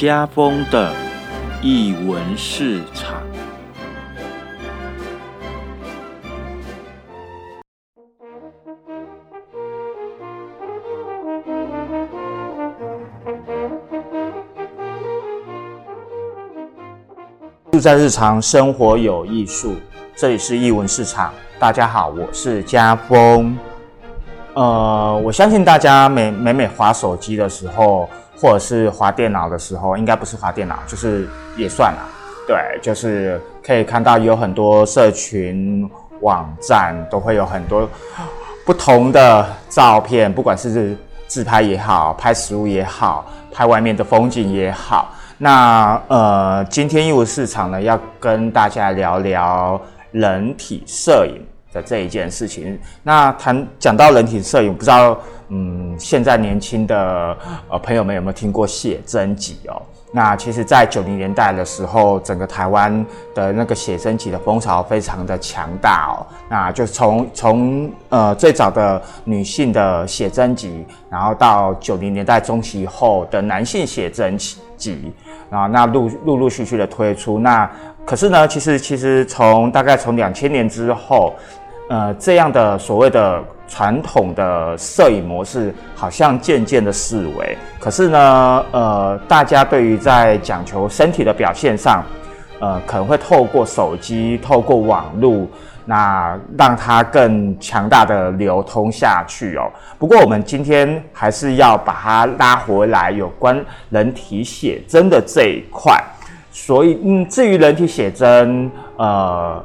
家风的译文市场。住在日常生活有艺术，这里是译文市场。大家好，我是家峰。呃，我相信大家每每每划手机的时候，或者是滑电脑的时候，应该不是滑电脑，就是也算了。对，就是可以看到有很多社群网站都会有很多不同的照片，不管是自拍也好，拍食物也好，拍外面的风景也好。那呃，今天义务市场呢，要跟大家聊聊人体摄影的这一件事情。那谈讲到人体摄影，不知道嗯，现在年轻的呃朋友们有没有听过写真集哦？那其实，在九零年代的时候，整个台湾的那个写真集的风潮非常的强大哦。那就从从呃最早的女性的写真集，然后到九零年代中期以后的男性写真集，啊，那陆陆陆续续的推出。那可是呢，其实其实从大概从两千年之后，呃，这样的所谓的。传统的摄影模式好像渐渐的式微，可是呢，呃，大家对于在讲求身体的表现上，呃，可能会透过手机、透过网络，那让它更强大的流通下去哦。不过，我们今天还是要把它拉回来，有关人体写真的这一块。所以，嗯，至于人体写真，呃。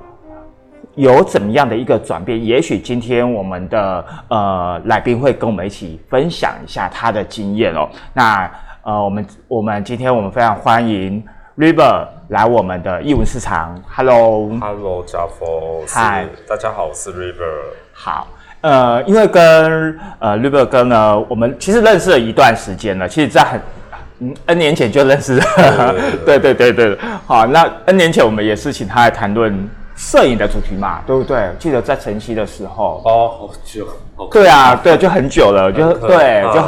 有怎么样的一个转变？也许今天我们的呃来宾会跟我们一起分享一下他的经验哦。那呃，我们我们今天我们非常欢迎 River 来我们的译文市场。Hello，Hello，家峰，嗨，大家好，我是 River。好，呃，因为跟呃 River 哥呢，我们其实认识了一段时间了，其实在很嗯 N 年前就认识了，对对对 对。好，那 N 年前我们也是请他来谈论。摄影的主题嘛，对不对？记得在晨曦的时候哦，好久，好对啊，对，就很久了，就对，就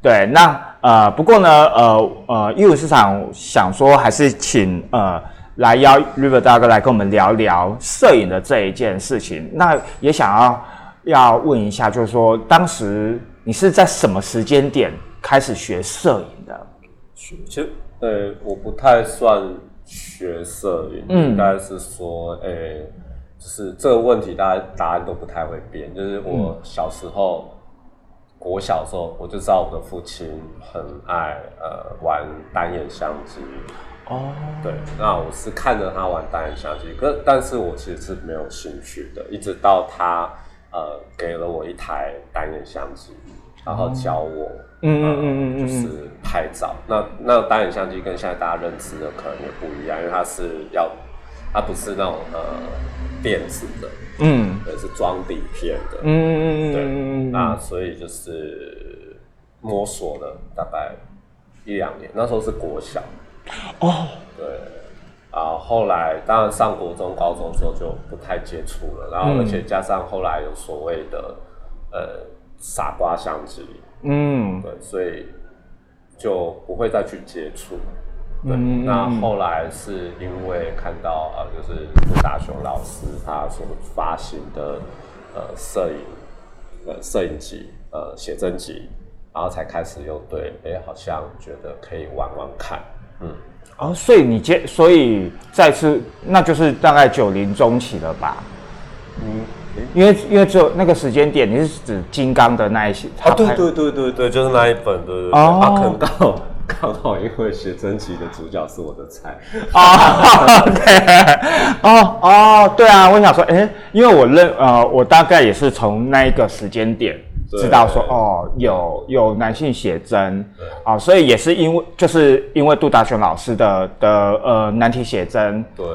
对。那呃，不过呢，呃呃，艺术市场想说，还是请呃来邀 River 大哥来跟我们聊聊摄影的这一件事情。那也想要要问一下，就是说，当时你是在什么时间点开始学摄影的？其实呃，我不太算。学摄影应该是说，诶，就是这个问题，大家答案都不太会变。就是我小时候，我小时候我就知道我的父亲很爱呃玩单眼相机。哦，对，那我是看着他玩单眼相机，可但是我其实是没有兴趣的，一直到他呃给了我一台单眼相机。然后教我，嗯嗯嗯嗯就是拍照。那那单眼相机跟现在大家认知的可能也不一样，因为它是要，它不是那种呃电子的，嗯，而是装底片的，嗯嗯嗯对。那所以就是摸索了大概一两年，那时候是国小，哦，对。啊，后来当然上国中、高中之后就不太接触了，然后而且加上后来有所谓的呃。傻瓜相机，嗯，对，所以就不会再去接触。对，那后来是因为看到呃，就是杜大雄老师他所发行的呃摄影呃摄影集呃写真集，然后才开始又对，哎，好像觉得可以玩玩看，嗯，哦，所以你接，所以再次，那就是大概九零中期了吧，嗯。因为因为只有那个时间点，你是指金刚的那一些啊？对对对对对，就是那一本的哦。啊，可能刚好刚好，因为写真集的主角是我的菜啊。对，哦哦，对啊，我想说，哎，因为我认呃，我大概也是从那一个时间点知道说，哦，有有男性写真啊，所以也是因为就是因为杜达雄老师的的呃男体写真对。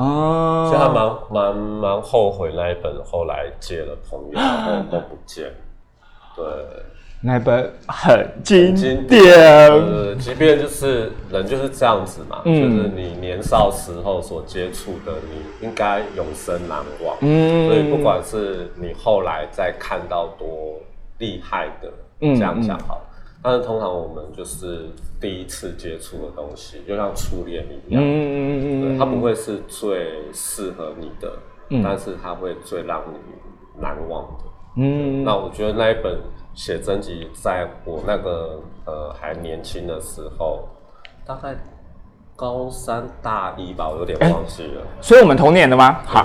哦，所以他蛮蛮蛮后悔那一本后来借了朋友，然后都不见。对，那本很经典。呃，即便就是人就是这样子嘛，就是你年少时候所接触的，你应该永生难忘。嗯，所以不管是你后来再看到多厉害的，这样讲好，但是通常我们就是第一次接触的东西，就像初恋一样，嗯嗯嗯它不会是最适合你的，嗯。但是它会最让你难忘的。嗯。那我觉得那一本写真集，在我那个呃还年轻的时候，大概高三大一吧，我有点忘记了。所以我们同年的吗？好，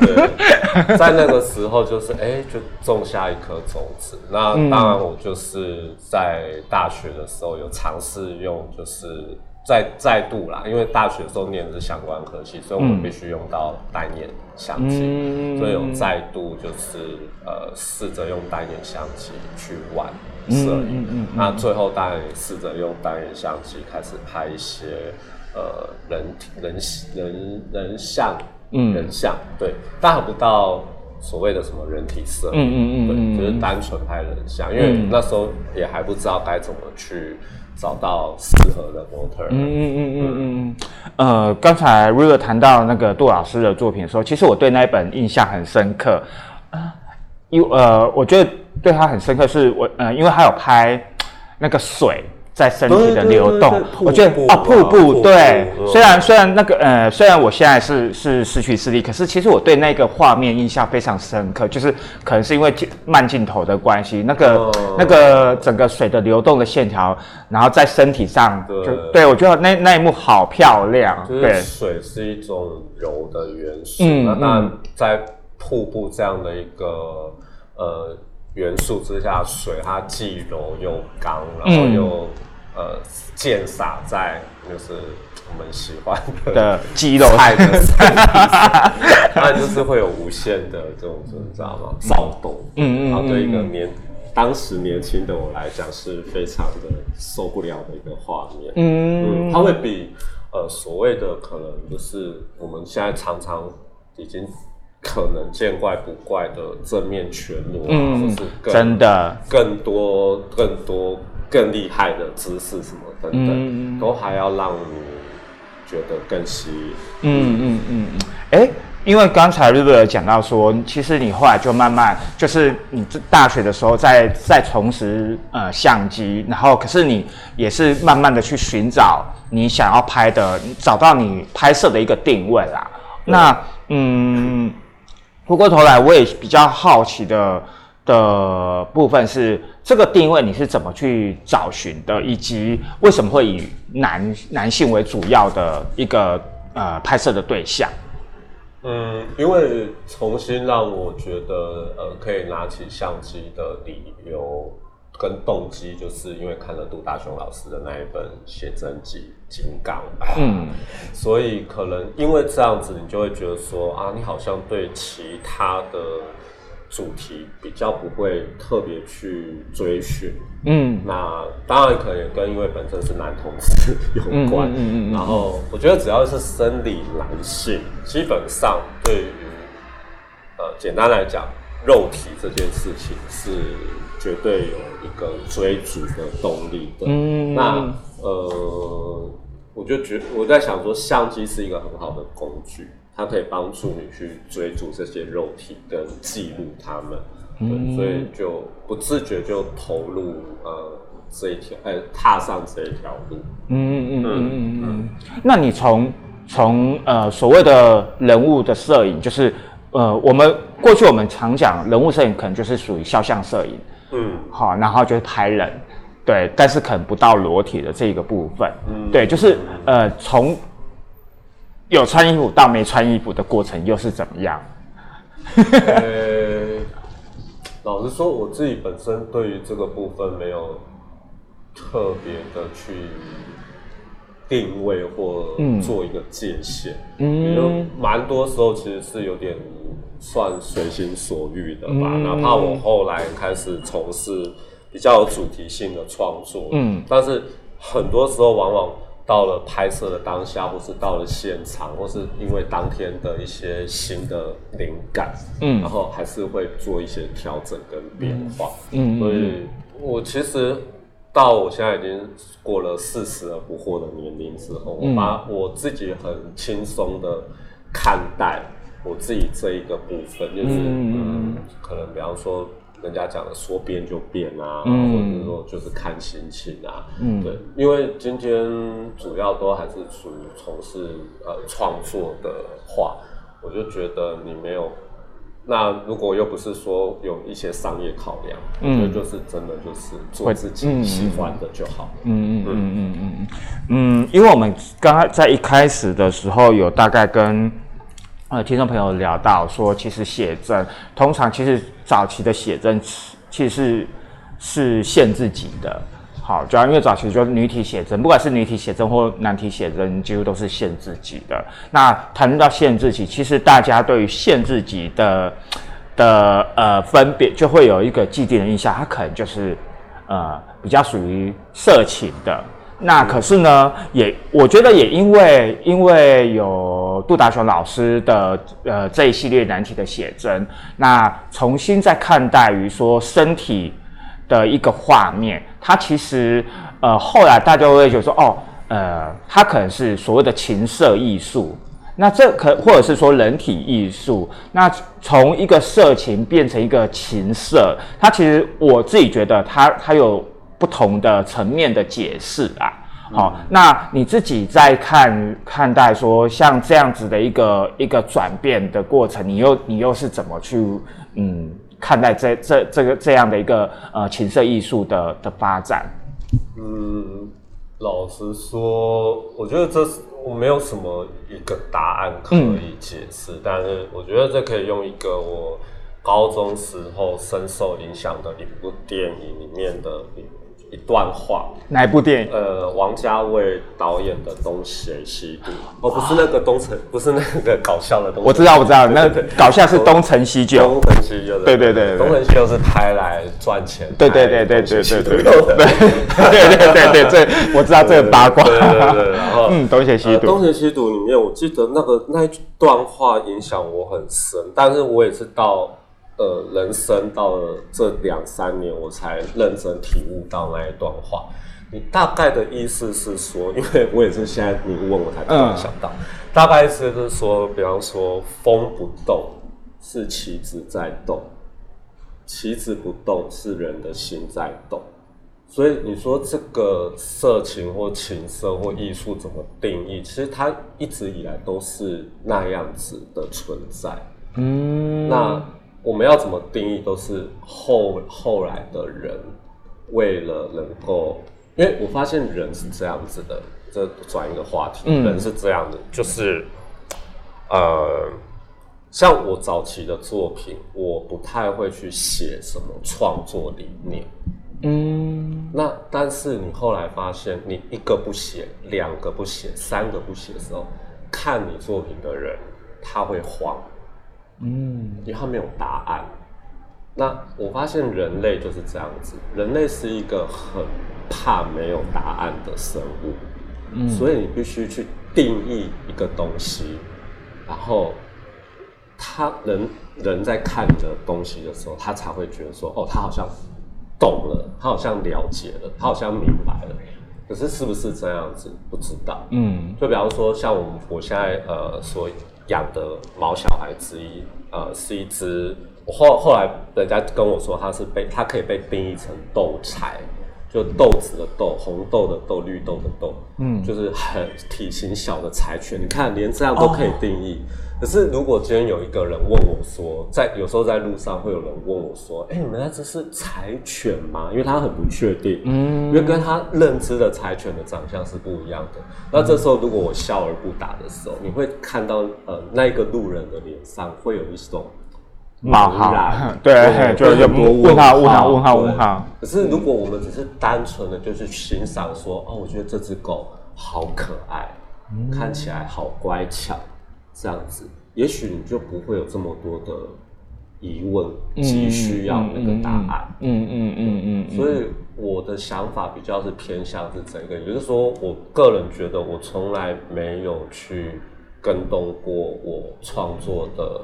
对，在那个时候就是哎、就种下一颗种子。那嗯当然，我就是在大学的时候有尝试用，就是再再度啦，因为大学的时候念的是相关科系，所以我们必须用到单眼相机，嗯所以有再度就是呃试着用单眼相机去玩摄影。嗯那最后当然也试着用单眼相机开始拍一些呃人体人人人像，嗯。人像对，但还不到所谓的什么人体摄影，嗯嗯嗯嗯。对，就是单纯拍人像，因为嗯那时候也还不知道该怎么去找到适合的模特儿。嗯嗯嗯嗯嗯，呃，刚才 River 谈到那个杜老师的作品的时候，其实我对那一本印象很深刻。啊，因为呃，我觉得对他很深刻是我呃，因为他有拍那个水。在身体的流动。我觉得啊，瀑布对，嗯虽然虽然那个呃，虽然我现在是是失去视力，可是其实我对那个画面印象非常深刻，就是可能是因为镜慢镜头的关系，那个、哦。那个整个水的流动的线条，然后在身体上对。就对我觉得那那一幕好漂亮，就是对，水是一种柔的元素，嗯那在瀑布这样的一个呃元素之下，水它既柔又刚，然后嗯。又、呃溅洒在就是我们喜欢的的肌肉。菜的身体上，当然就是会有无限的这种你知道吗？躁动，嗯嗯然后对一个年当时年轻的我来讲是非常的受不了的一个画面，嗯。嗯，它会比呃所谓的可能就是我们现在常常已经可能见怪不怪的正面全裸啊，嗯或是真的更多更多更厉害的姿势什么等等，嗯都还要让你觉得更吸引。嗯嗯嗯嗯，哎、因为刚才 River 有讲到说，其实你后来就慢慢，就是你这大学的时候在在重拾呃相机，然后可是你也是慢慢的去寻找你想要拍的，找到你拍摄的一个定位啦。那嗯，回过头来，我也比较好奇的的部分是，这个定位你是怎么去找寻的，以及为什么会以男男性为主要的一个呃拍摄的对象？嗯，因为重新让我觉得呃可以拿起相机的理由跟动机，就是因为看了杜大雄老师的那一本写真集《金刚》，嗯。所以可能因为这样子，你就会觉得说啊，你好像对其他的主题比较不会特别去追寻。嗯。那当然可能也跟因为本身是男同志有关，嗯嗯嗯嗯嗯。然后我觉得只要是生理男性，基本上对于呃简单来讲，肉体这件事情是绝对有一个追逐的动力的。嗯那呃，我就觉我在想说，相机是一个很好的工具，它可以帮助你去追逐这些肉体跟记录它们。对，所以就不自觉就投入呃这一条，呃踏上这一条路。嗯嗯嗯嗯嗯。那你从从呃所谓的人物的摄影，就是呃我们过去我们常讲人物摄影，可能就是属于肖像摄影。嗯，好，然后就是拍人，对，但是可能不到裸体的这个部分，嗯。对，就是呃，从有穿衣服到没穿衣服的过程又是怎么样？呃，老实说，我自己本身对于这个部分没有特别的去定位或做一个界限，嗯。蛮多时候其实是有点算随心所欲的吧。嗯。哪怕我后来开始从事比较有主题性的创作，嗯，但是很多时候往往到了拍摄的当下，或是到了现场，或是因为当天的一些新的灵感，嗯。然后还是会做一些调整跟变化，嗯。嗯。所以我其实到我现在已经过了四十而不惑的年龄之后，嗯。我把我自己很轻松的看待我自己这一个部分，就是嗯嗯可能比方说人家讲的说变就变啊，或者说就是看心情啊，嗯，对，因为今天主要都还是属于从事呃创作的话，我就觉得你没有。那如果又不是说有一些商业考量，我觉得就是真的就是做自己喜欢的就好。嗯嗯嗯嗯嗯嗯，因为我们刚刚在一开始的时候有大概跟呃听众朋友聊到说，其实写真通常其实早期的写真其实是是限制级的。好，主要因为早期就是女体写真，不管是女体写真或男体写真，几乎都是限制级的。那谈论到限制级，其实大家对于限制级的的呃分别，就会有一个既定的印象，它可能就是呃比较属于色情的。那可是呢，也我觉得也因为因为有杜达雄老师的呃这一系列男体的写真，那重新再看待于说身体。的一个画面，它其实，呃，后来大家会觉得说，哦，呃，它可能是所谓的情色艺术，那这可或者是说人体艺术，那从一个色情变成一个情色，它其实我自己觉得它它有不同的层面的解释啊。好，那你自己在看看待说像这样子的一个一个转变的过程，你又你又是怎么去嗯？看待这这这个这样的一个呃情色艺术的的发展，嗯，老实说，我觉得这是我没有什么一个答案可以解释，但是我觉得这可以用一个我高中时候深受影响的一部电影里面的。一段话，哪一部电影？呃，王家卫导演的《东邪西毒》，哦，不是那个东城，不是那个搞笑的东。我知道，我知道，那搞笑是东成西就。东成西就。对对对，东成西就是拍来赚钱。对对对对对对对对对对对对，我知道这个八卦。对对对，然后嗯，东邪西毒。东邪西毒里面，我记得那个那一段话影响我很深，但是我也是到。呃，人生到了这两三年，我才认真体悟到那一段话。你大概的意思是说，因为我也是现在你问我才突然想到，大概意思就是说，比方说风不动是棋子在动，棋子不动是人的心在动。所以你说这个色情或情色或艺术怎么定义？其实它一直以来都是那样子的存在。嗯，那。我们要怎么定义，都是后后来的人为了能够，因为我发现人是这样子的，这转一个话题，人是这样的，就是呃，像我早期的作品，我不太会去写什么创作理念，嗯，那但是你后来发现，你一个不写，两个不写，三个不写的时候，看你作品的人他会慌。嗯，因为他没有答案。那我发现人类就是这样子，人类是一个很怕没有答案的生物。嗯，所以你必须去定义一个东西，然后他人人在看你的东西的时候，他才会觉得说，哦，他好像懂了，他好像了解了，他好像明白了。可是是不是这样子，不知道。嗯，就比方说，像我们我现在呃所。养的毛小孩之一，呃，是一只。后后来人家跟我说，它是被它可以被定义成斗柴，就豆子的豆，红豆的豆，绿豆的豆，嗯，就是很体型小的柴犬。你看，连这样都可以定义。可是，如果今天有一个人问我说，在有时候在路上会有人问我说：“哎，你们那只是柴犬吗？”因为他很不确定，嗯，因为跟他认知的柴犬的长相是不一样的。那这时候，如果我笑而不答的时候，你会看到呃，那个路人的脸上会有一种冒号，对，就就问号，问号，问号，问号。可是，如果我们只是单纯的就是欣赏说：“哦，我觉得这只狗好可爱，看起来好乖巧。”这样子，也许你就不会有这么多的疑问，急需要那个答案。嗯嗯嗯嗯。所以我的想法比较是偏向是这个，也就是说，我个人觉得我从来没有去跟动过我创作的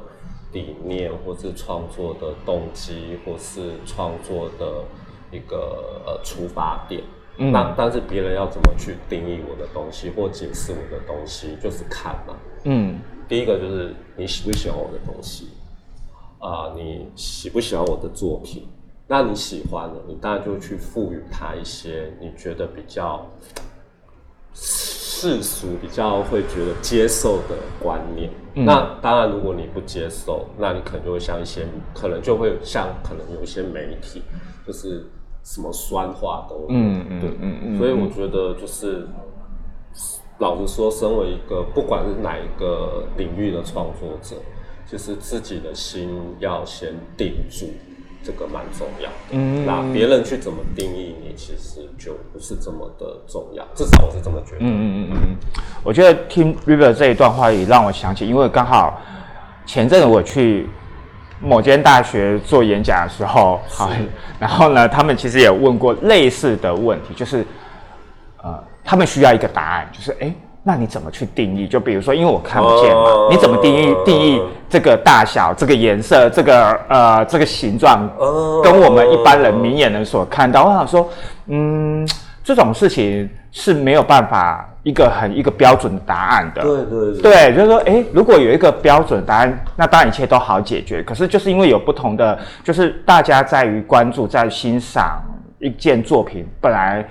理念，或是创作的动机，或是创作的一个呃出发点。那但是别人要怎么去定义我的东西，或解释我的东西，就是看嘛。嗯。第一个就是你喜不喜欢我的东西啊？你喜不喜欢我的作品？那你喜欢了，你当然就去赋予它一些你觉得比较世俗、比较会觉得接受的观念。那当然，如果你不接受，那你可能就会像一些，可能就会像可能有一些媒体，就是什么酸话都有。嗯嗯，对嗯嗯。所以我觉得就是，老实说，身为一个不管是哪一个领域的创作者，就是自己的心要先定住。这个蛮重要，嗯，那别人去怎么定义你，其实就不是这么的重要，至少我是这么觉得。嗯嗯嗯嗯，我觉得听 River 这一段话也让我想起，因为刚好前阵子我去某间大学做演讲的时候，好，然后呢，他们其实也问过类似的问题，就是呃，他们需要一个答案，就是哎。那你怎么去定义？就比如说，因为我看不见嘛，你怎么定义定义这个大小、这个颜色、这个呃这个形状，跟我们一般人明眼人所看到？我想说，嗯，这种事情是没有办法一个很一个标准的答案的。对对对，就是说，诶，如果有一个标准答案，那当然一切都好解决。可是就是因为有不同的，就是大家在于关注、在欣赏一件作品，本来。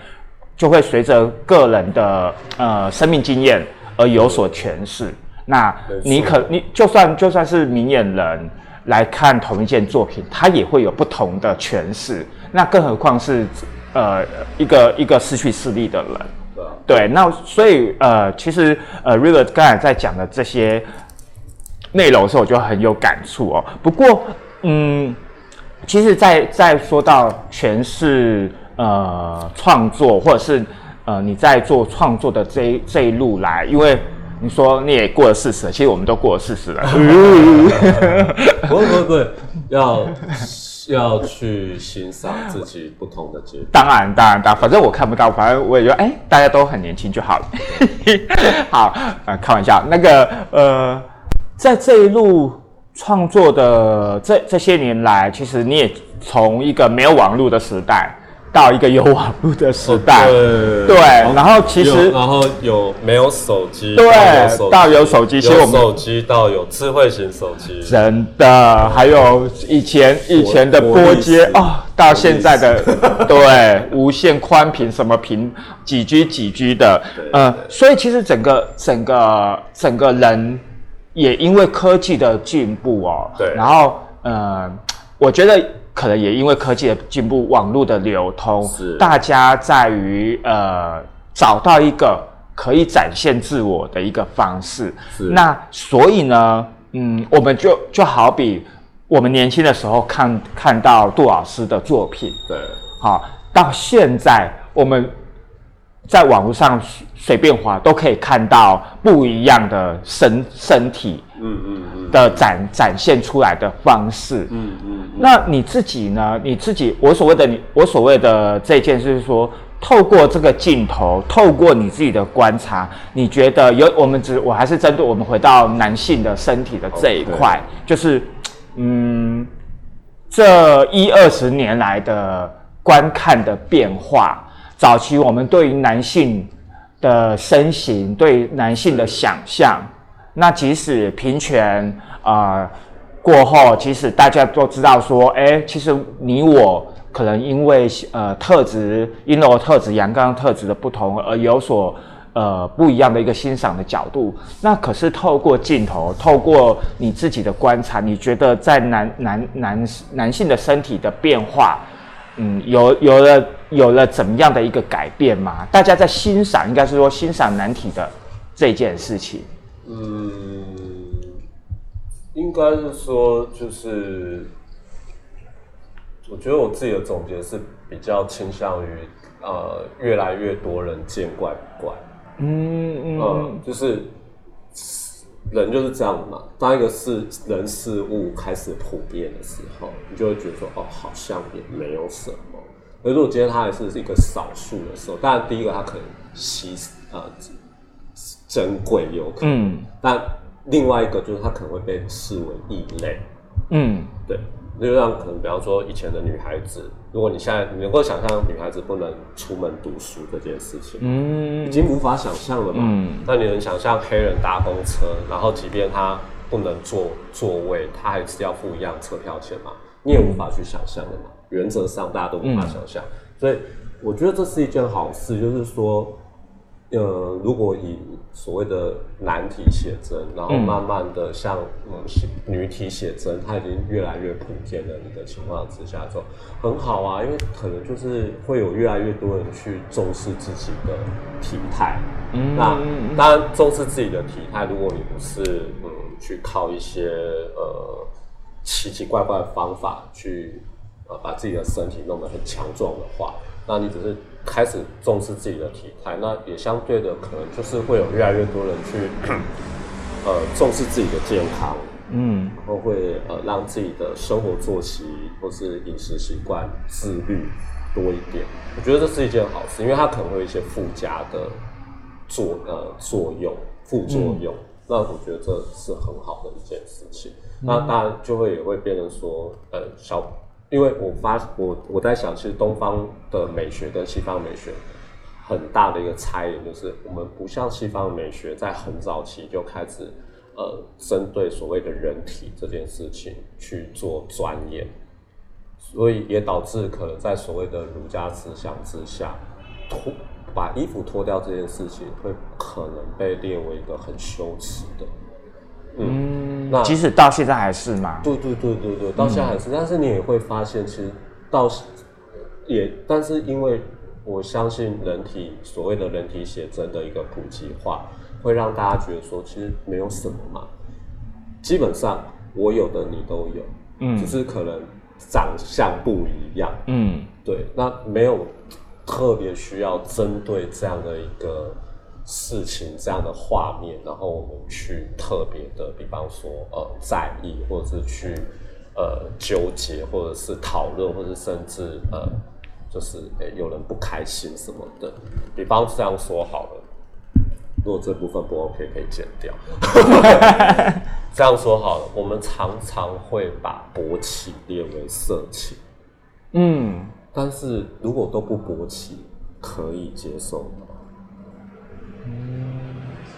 就会随着个人的呃生命经验而有所诠释。那你可你就算就算是明眼人来看同一件作品，他也会有不同的诠释。那更何况是呃一个一个失去视力的人。对，那所以呃其实呃 River 刚才在讲的这些内容的时候，我就很有感触哦。不过嗯，其实，在在说到诠释。呃，创作或者是呃，你在做创作的这一这一路来，因为你说你也过了四十，其实我们都过了四十了。不不不，要要去欣赏自己不同的阶段。当然当然当然，反正我看不到，反正我也觉得，哎，大家都很年轻就好了。好，呃，开玩笑。那个呃，在这一路创作的这这些年来，其实你也从一个没有网络的时代。到一个有网络的时代，对，然后其实，然后有没有手机，对，到有手机，其实我们手机到有智慧型手机，真的，还有以前以前的波接啊，到现在的对无线宽频什么频几 G 几 G 的，呃，所以其实整个整个整个人也因为科技的进步哦，对，然后呃，我觉得。可能也因为科技的进步，网络的流通，大家在于呃找到一个可以展现自我的一个方式。那所以呢，嗯，我们就就好比我们年轻的时候看看到杜老师的作品，对，好，到现在我们在网络上随便滑都可以看到不一样的身身体。嗯嗯嗯的展展现出来的方式，嗯嗯，那你自己呢？你自己，我所谓的你，我所谓的这件事是说，透过这个镜头，透过你自己的观察，你觉得有我们只我还是针对我们回到男性的身体的这一块，就是嗯，这一二十年来的观看的变化，早期我们对于男性的身形，对男性的想象。那即使平权啊过后，其实大家都知道说，哎，其实你我可能因为呃特质阴柔特质、阳刚特质的不同，而有所呃不一样的一个欣赏的角度。那可是透过镜头，透过你自己的观察，你觉得在男男男男性的身体的变化，嗯，有有了有了怎么样的一个改变吗？大家在欣赏，应该是说欣赏难题的这件事情。嗯，应该是说，就是我觉得我自己的总结是比较倾向于，呃，越来越多人见怪不怪。嗯嗯，就是人就是这样嘛。当一个事人事物开始普遍的时候，你就会觉得说，哦，好像也没有什么。而如果今天它还是一个少数的时候，当然第一个它可能稀呃。珍贵有可能，但另外一个就是它可能会被视为异类。嗯，对，就像可能比方说以前的女孩子，如果你现在你能够想象女孩子不能出门读书这件事情，嗯，已经无法想象了嘛。嗯，那你能想象黑人搭公车，然后即便他不能坐座位，他还是要付一样车票钱嘛？你也无法去想象的嘛。原则上大家都无法想象。所以我觉得这是一件好事，就是说。呃，如果以所谓的男体写真，然后慢慢的像嗯女体写真，它已经越来越普遍了。你的情况之下，就很好啊，因为可能就是会有越来越多人去重视自己的体态。嗯，那当然重视自己的体态，如果你不是嗯去靠一些呃奇奇怪怪的方法去呃把自己的身体弄得很强壮的话，那你只是。开始重视自己的体态，那也相对的可能就是会有越来越多人去，呃，重视自己的健康，嗯，然后会呃让自己的生活作息或是饮食习惯自律多一点。我觉得这是一件好事，因为它可能会有一些附加的作呃作用、副作用。那我觉得这是很好的一件事情。那当然就会也会变成说，呃，小。因为我发我我在想，其实东方的美学跟西方美学很大的一个差异，就是我们不像西方美学在很早期就开始呃针对所谓的人体这件事情去做钻研，所以也导致可能在所谓的儒家思想之下，脱把衣服脱掉这件事情会可能被列为一个很羞耻的。嗯，那即使到现在还是嘛？对对对对对，到现在还是。但是你也会发现，其实到也，但是因为我相信人体所谓的人体写真的一个普及化，会让大家觉得说，其实没有什么嘛。基本上我有的你都有，嗯，只是可能长相不一样，嗯，对。那没有特别需要针对这样的一个。事情这样的画面，然后我们去特别的，比方说呃在意，或者是去呃纠结，或者是讨论，或者甚至呃就是诶有人不开心什么的。比方这样说好了，如果这部分不 OK 可以剪掉。这样说好了，我们常常会把勃起列为色情，嗯，但是如果都不勃起，可以接受吗？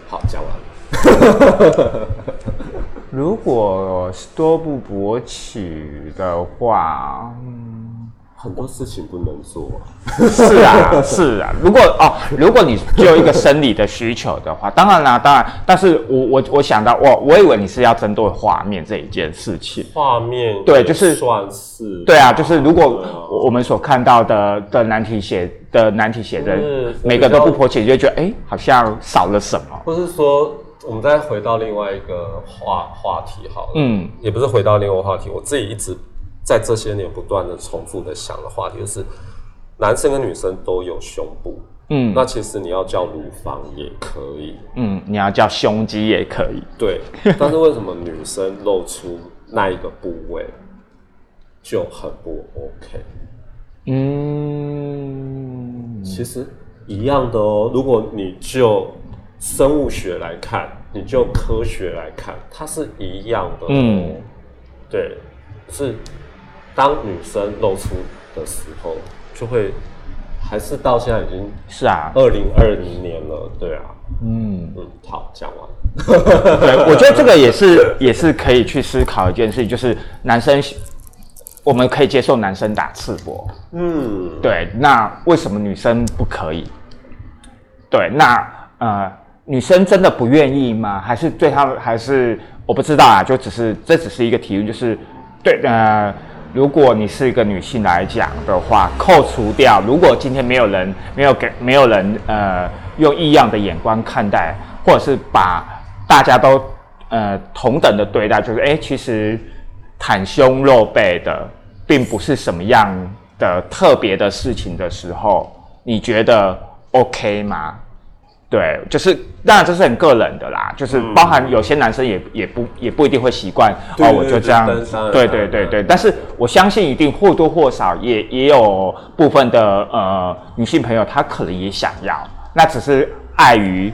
好，讲完了。如果多不勃起的话，很多事情不能做，是啊，是啊。如果哦，如果你只有一个生理的需求的话，当然啦，当然。但是我我我想到，我我以为你是要针对画面这一件事情。画面对，就是算是对啊，就是如果我们所看到的的难题写的难题写的每个都不勃起，就觉得哎，好像少了什么。或是说，我们再回到另外一个话话题好了，嗯，也不是回到另外话题，我自己一直。在这些年不断的重复的想的话题，就是男生跟女生都有胸部，嗯，那其实你要叫乳房也可以，嗯，你要叫胸肌也可以，对。但是为什么女生露出那一个部位就很不 OK？嗯，其实一样的哦。如果你就生物学来看，你就科学来看，它是一样的，嗯，对，是。当女生露出的时候，就会还是到现在已经是啊，二零二零年了，对啊，嗯嗯，好，讲完。对，我觉得这个也是 也是可以去思考一件事情，就是男生我们可以接受男生打赤膊，嗯，对，那为什么女生不可以？对，那呃，女生真的不愿意吗？还是对他们还是我不知道啊，就只是这只是一个提问，就是对呃。如果你是一个女性来讲的话，扣除掉，如果今天没有人没有给没有人呃用异样的眼光看待，或者是把大家都呃同等的对待，就是哎，其实袒胸露背的并不是什么样的特别的事情的时候，你觉得 OK 吗？对，就是当然这是很个人的啦，就是包含有些男生也也不也不一定会习惯哦，我就这样，对对对对。但是我相信一定或多或少也也有部分的呃女性朋友，她可能也想要，那只是碍于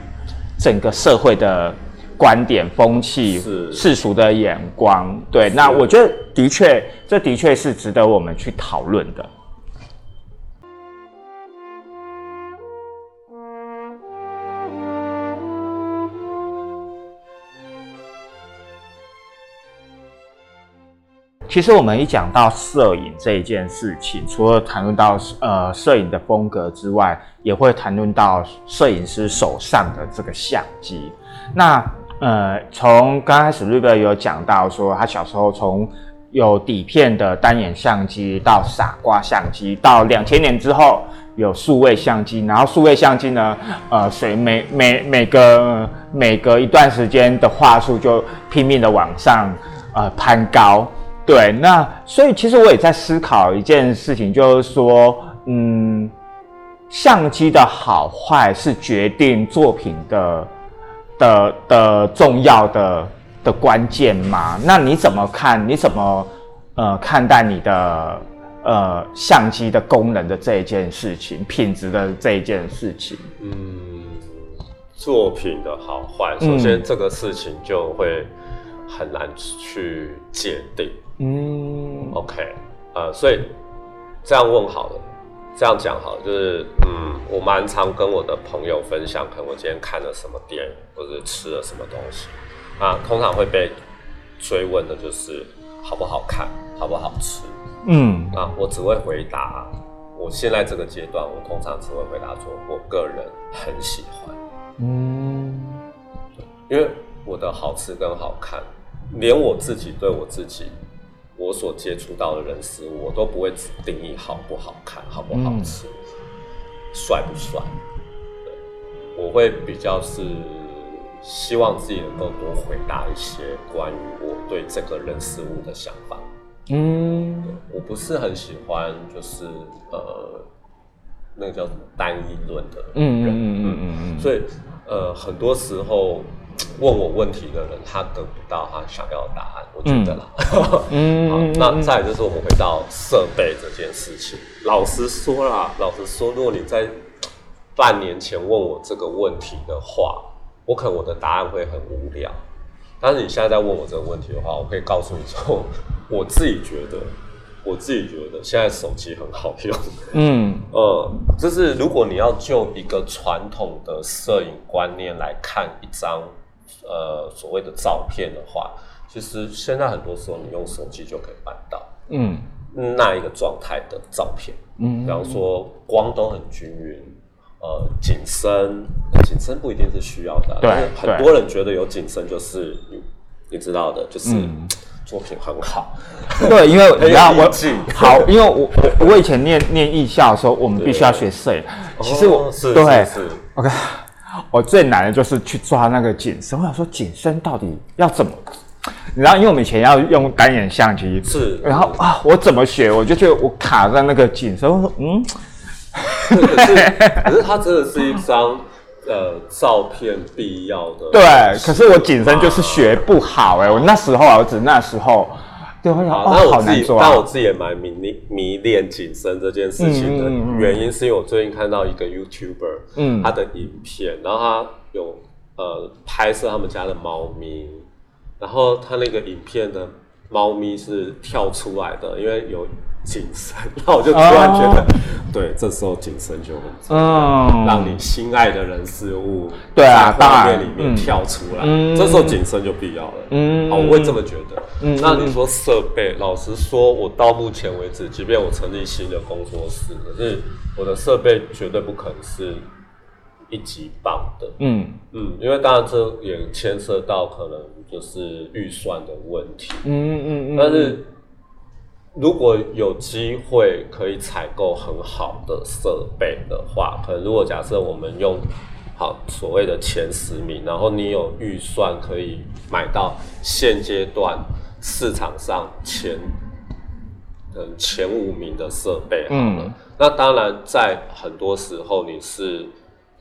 整个社会的观点、风气、世俗的眼光。对，那我觉得的确，这的确是值得我们去讨论的。其实我们一讲到摄影这一件事情，除了谈论到呃摄影的风格之外，也会谈论到摄影师手上的这个相机。那呃，从刚开始瑞贝有讲到说，他小时候从有底片的单眼相机到傻瓜相机，到两千年之后有数位相机，然后数位相机呢，呃，随每每每个每隔一段时间的话术就拼命的往上呃攀高。对，那所以其实我也在思考一件事情，就是说，嗯，相机的好坏是决定作品的的的重要的的关键吗？那你怎么看？你怎么呃看待你的呃相机的功能的这一件事情，品质的这一件事情？嗯，作品的好坏，首先这个事情就会很难去界定。嗯，OK，呃，所以这样问好了，这样讲好，就是嗯，我蛮常跟我的朋友分享，可能我今天看了什么电影，或者吃了什么东西，啊，通常会被追问的就是好不好看，好不好吃，嗯，啊，我只会回答，我现在这个阶段，我通常只会回答说，我个人很喜欢，嗯，因为我的好吃跟好看，连我自己对我自己。我所接触到的人事物，我都不会只定义好不好看、好不好吃、帅不帅。我会比较是希望自己能够多回答一些关于我对这个人事物的想法。嗯，我不是很喜欢就是呃，那个叫什么单一论的人。嗯嗯嗯嗯嗯。所以呃，很多时候。问我问题的人，他得不到他想要的答案，我觉得啦。嗯 好，那再就是我们回到设备这件事情。老实说啦，老实说，如果你在半年前问我这个问题的话，我可能我的答案会很无聊。但是你现在在问我这个问题的话，我可以告诉你说，我自己觉得，我自己觉得现在手机很好用。嗯，呃，就是如果你要就一个传统的摄影观念来看一张。呃，所谓的照片的话，其实现在很多时候你用手机就可以办到，嗯，那一个状态的照片，嗯，比方说光都很均匀，呃，景深，景深不一定是需要的，对，很多人觉得有景深就是你你知道的，就是作品很好，对，因为 你要我 好，因为我我我以前念念艺校的时候，我们必须要学摄影，其实我是对是，OK。我最难的就是去抓那个景深。我想说，景深到底要怎么？你知道，因为我们以前要用单眼相机，是，然后啊，我怎么学？我就觉得我卡在那个景深。我说，嗯，可是，可是它真的是一张呃照片必要的。对，可是我景深就是学不好哎。我那时候儿子那时候。好，那我自己，但我自己也蛮迷恋迷恋紧身这件事情的原因，是因为我最近看到一个 YouTuber，嗯，他的影片，然后他有呃拍摄他们家的猫咪，然后他那个影片的猫咪是跳出来的，因为有。景深，那我就突然觉得，对，这时候景深就很重要，让你心爱的人事物对啊，画面里面跳出来，这时候景深就必要了。嗯，好，我会这么觉得。嗯，那你说设备，老实说，我到目前为止，即便我成立新的工作室，可是我的设备绝对不可能是一级棒的。嗯嗯，因为当然这也牵涉到可能就是预算的问题。嗯嗯嗯，但是。如果有机会可以采购很好的设备的话，可能如果假设我们用好所谓的前十名，然后你有预算可以买到现阶段市场上前嗯前五名的设备好了，那当然在很多时候你是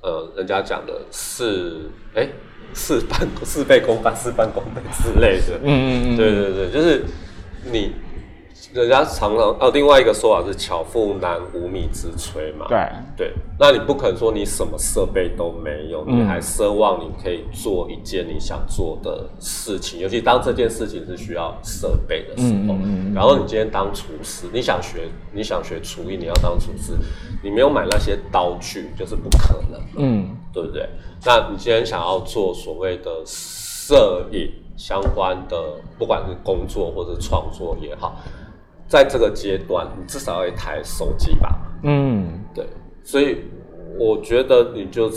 呃人家讲的是哎事半事倍功半事半功倍之类的，嗯嗯嗯，对对对，就是你。人家常常哦，另外一个说法是“巧妇难无米之炊”嘛。对对，那你不可能说你什么设备都没有，你还奢望你可以做一件你想做的事情，尤其当这件事情是需要设备的时候。然后你今天当厨师，你想学你想学厨艺，你要当厨师，你没有买那些刀具，就是不可能。嗯，对不对？那你今天想要做所谓的摄影？相关的，不管是工作或者创作也好，在这个阶段，你至少要一台手机吧？嗯，对，所以我觉得你就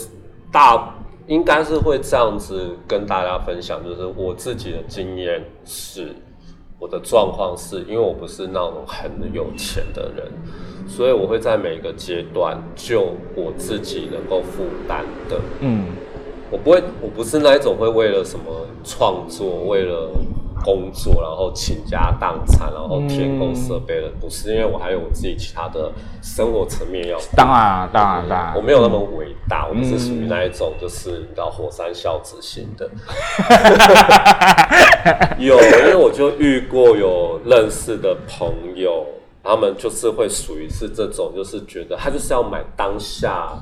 大应该是会这样子跟大家分享，就是我自己的经验是。我的状况是因为我不是那种很有钱的人，所以我会在每个阶段就我自己能够负担的，嗯，我不会，我不是那一种会为了什么创作，为了。工作，然后倾家荡产，然后添购设备的，不是因为我还有我自己其他的生活层面要。当然，当然，当然，我没有那么伟大，我们是属于那一种，就是你知道火山孝子型的。有，因为我就遇过有认识的朋友。他们就是会属于是这种，就是觉得他就是要买当下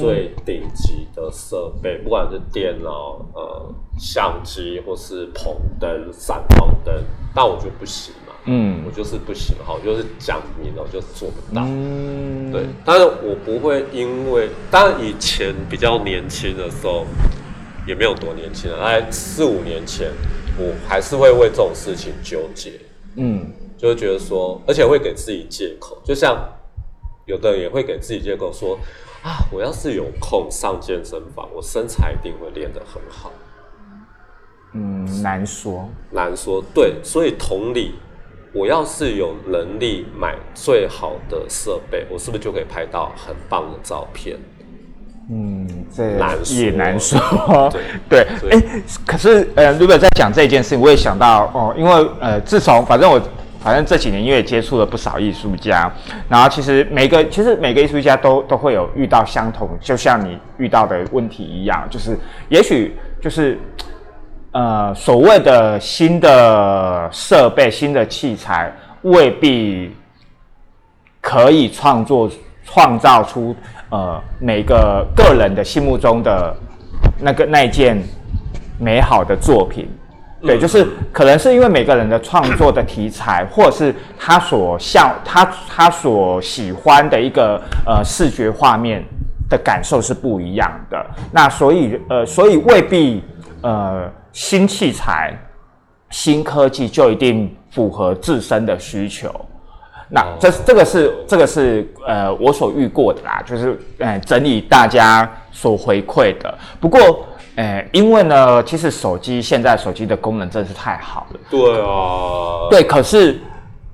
最顶级的设备，不管是电脑、呃相机或是棚灯、闪光灯，但我就不行嘛，嗯，我就是不行哈，我就是讲明了，我就做不到，嗯对。但是我不会因为，当然以前比较年轻的时候，也没有多年轻了，大概四五年前，我还是会为这种事情纠结，嗯。就会觉得说，而且会给自己借口，就像有的人也会给自己借口说，啊，我要是有空上健身房，我身材一定会练得很好。嗯，难说，难说。对，所以同理，我要是有能力买最好的设备，我是不是就可以拍到很棒的照片？嗯，这也难说。对 对，哎，可是呃，如果在讲这件事情，我也想到哦，因为呃，自从反正我。反正这几年因为接触了不少艺术家，然后其实每个其实每个艺术家都都会有遇到相同，就像你遇到的问题一样，就是也许就是呃所谓的新的设备、新的器材未必可以创作创造出呃每个个人的心目中的那个那件美好的作品。对，就是可能是因为每个人的创作的题材，或者是他所向他他所喜欢的一个呃视觉画面的感受是不一样的。那所以呃，所以未必呃新器材、新科技就一定符合自身的需求。那这这个是这个是呃我所遇过的啦，就是呃整理大家所回馈的。不过。呃，因为呢，其实手机现在手机的功能真是太好了。对啊。对，可是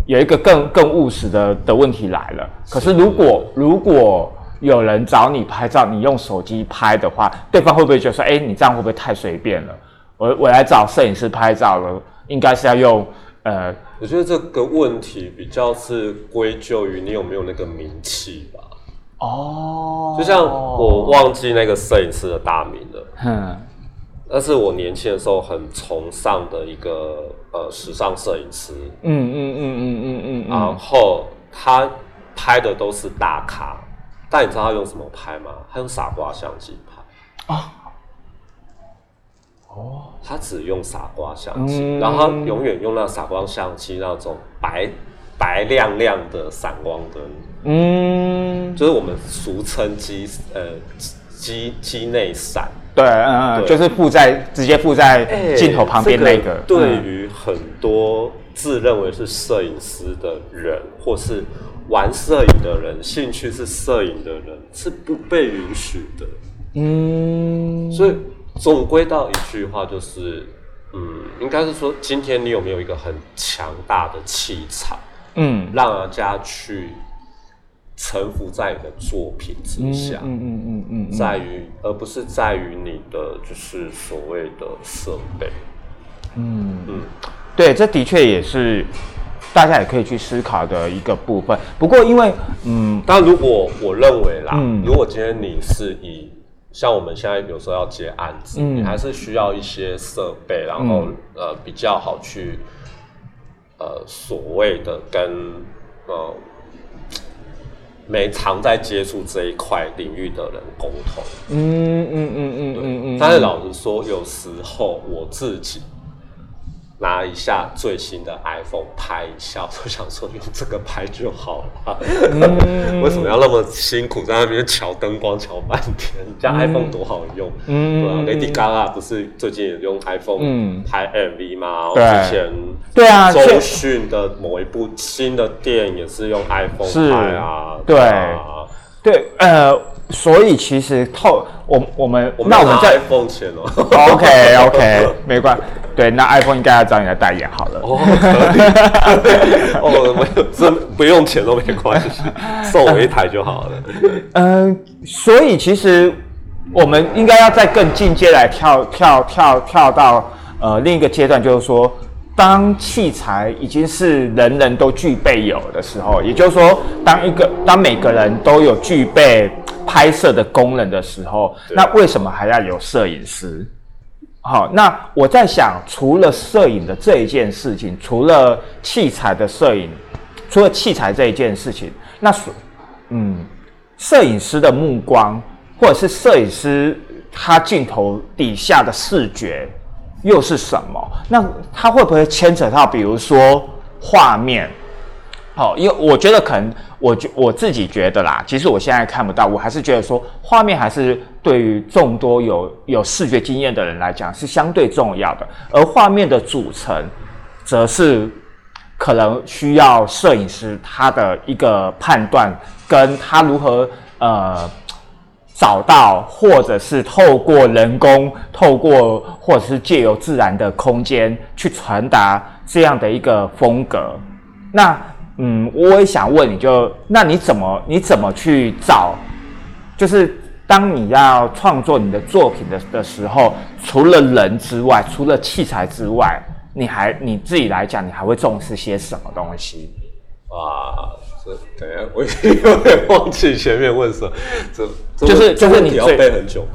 有一个更更务实的的问题来了。可是如果如果有人找你拍照，你用手机拍的话，对方会不会觉得说，哎，你这样会不会太随便了？我我来找摄影师拍照了，应该是要用呃。我觉得这个问题比较是归咎于你有没有那个名气吧。哦，就像我忘记那个摄影师的大名了，嗯，那是我年轻的时候很崇尚的一个呃时尚摄影师，嗯嗯嗯嗯嗯嗯，然后他拍的都是大咖，但你知道他用什么拍吗？他用傻瓜相机拍啊，哦，他只用傻瓜相机，然后他永远用那傻瓜相机那种白。白亮亮的闪光灯，嗯，就是我们俗称机呃机机内闪，对，嗯，就是附在直接附在镜头旁边那个。对于很多自认为是摄影师的人，或是玩摄影的人，兴趣是摄影的人，是不被允许的。嗯，所以总归到一句话就是，嗯，应该是说，今天你有没有一个很强大的气场？嗯，让人家去臣服在你的作品之下，嗯嗯嗯嗯，在于而不是在于你的就是所谓的设备，嗯。嗯，对，这的确也是大家也可以去思考的一个部分。不过因为，嗯，但如果我认为啦，如果今天你是以像我们现在有时候要接案子，你还是需要一些设备，然后呃比较好去。呃，所谓的跟呃没常在接触这一块领域的人沟通，嗯嗯嗯嗯嗯嗯。但是老实说，有时候我自己拿一下最新的 iPhone 拍一下，我想说用这个拍就好了。为什么要那么辛苦在那边调灯光调半天？这样 iPhone 多好用。嗯，对啊，Lady Gaga 不是最近也用 iPhone 拍 MV 吗？对，之前对啊，周迅的某一部新的电影也是用 iPhone 拍啊。对啊，对，呃，所以其实透我我们那我们在 iPhone 钱哦。OK OK，没关。对，那 iPhone 应该要找你来代言好了。哦，哦，没有，这不用钱都没关系，送我一台就好了。嗯，所以其实我们应该要再更进阶来跳跳跳跳到呃另一个阶段，就是说，当器材已经是人人都具备有的时候，也就是说，当一个当每个人都有具备拍摄的功能的时候，那为什么还要有摄影师？好，那我在想，除了摄影的这一件事情，除了器材的摄影，除了器材这一件事情，那所，嗯，摄影师的目光，或者是摄影师他镜头底下的视觉又是什么？那他会不会牵扯到，比如说画面？好，因为我觉得可能，我觉我自己觉得啦，其实我现在看不到，我还是觉得说画面还是对于众多有有视觉经验的人来讲是相对重要的，而画面的组成，则是可能需要摄影师他的一个判断，跟他如何呃找到，或者是透过人工，透过或者是借由自然的空间去传达这样的一个风格，那。嗯，我也想问你，就那你怎么你怎么去找？就是当你要创作你的作品的的时候，除了人之外，除了器材之外，你还你自己来讲，你还会重视些什么东西？啊，这等下我有点忘记前面问什么，这就是就是你要背很久。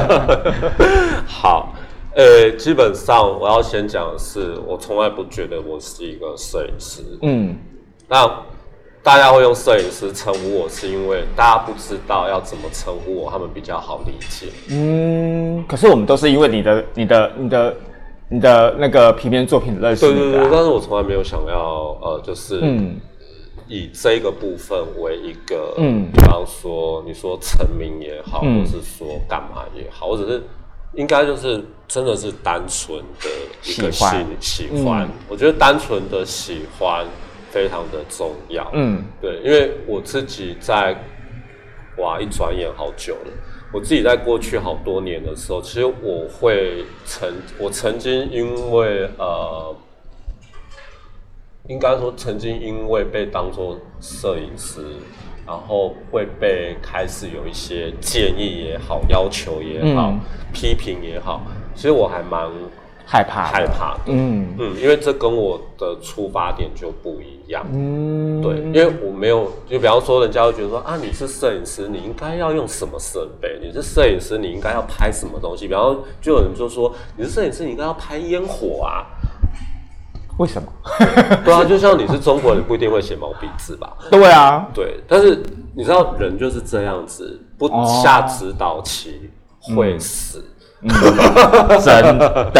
好。呃，基本上我要先讲的是，我从来不觉得我是一个摄影师。嗯，那大家会用摄影师称呼我，是因为大家不知道要怎么称呼我，他们比较好理解。嗯，可是我们都是因为你的、你的、你的、你的那个平面作品认识的。对对对，但是我从来没有想要呃，就是以这个部分为一个，嗯，比方说你说成名也好，或是说干嘛也好，我只是。应该就是真的是单纯的一个喜喜欢，我觉得单纯的喜欢非常的重要。嗯，对，因为我自己在哇，一转眼好久了。我自己在过去好多年的时候，其实我会曾我曾经因为呃，应该说曾经因为被当做摄影师。然后会被开始有一些建议也好，要求也好，批评也好，其实我还蛮害怕害怕的。嗯嗯，因为这跟我的出发点就不一样。嗯，对，因为我没有，就比方说，人家会觉得说啊，你是摄影师，你应该要用什么设备？你是摄影师，你应该要拍什么东西？比方就有人就说，你是摄影师，你应该要拍烟火啊。为什么？对啊，就像你是中国人，不一定会写毛笔字吧？对啊，对。但是你知道，人就是这样子，不下指导期会死，真的。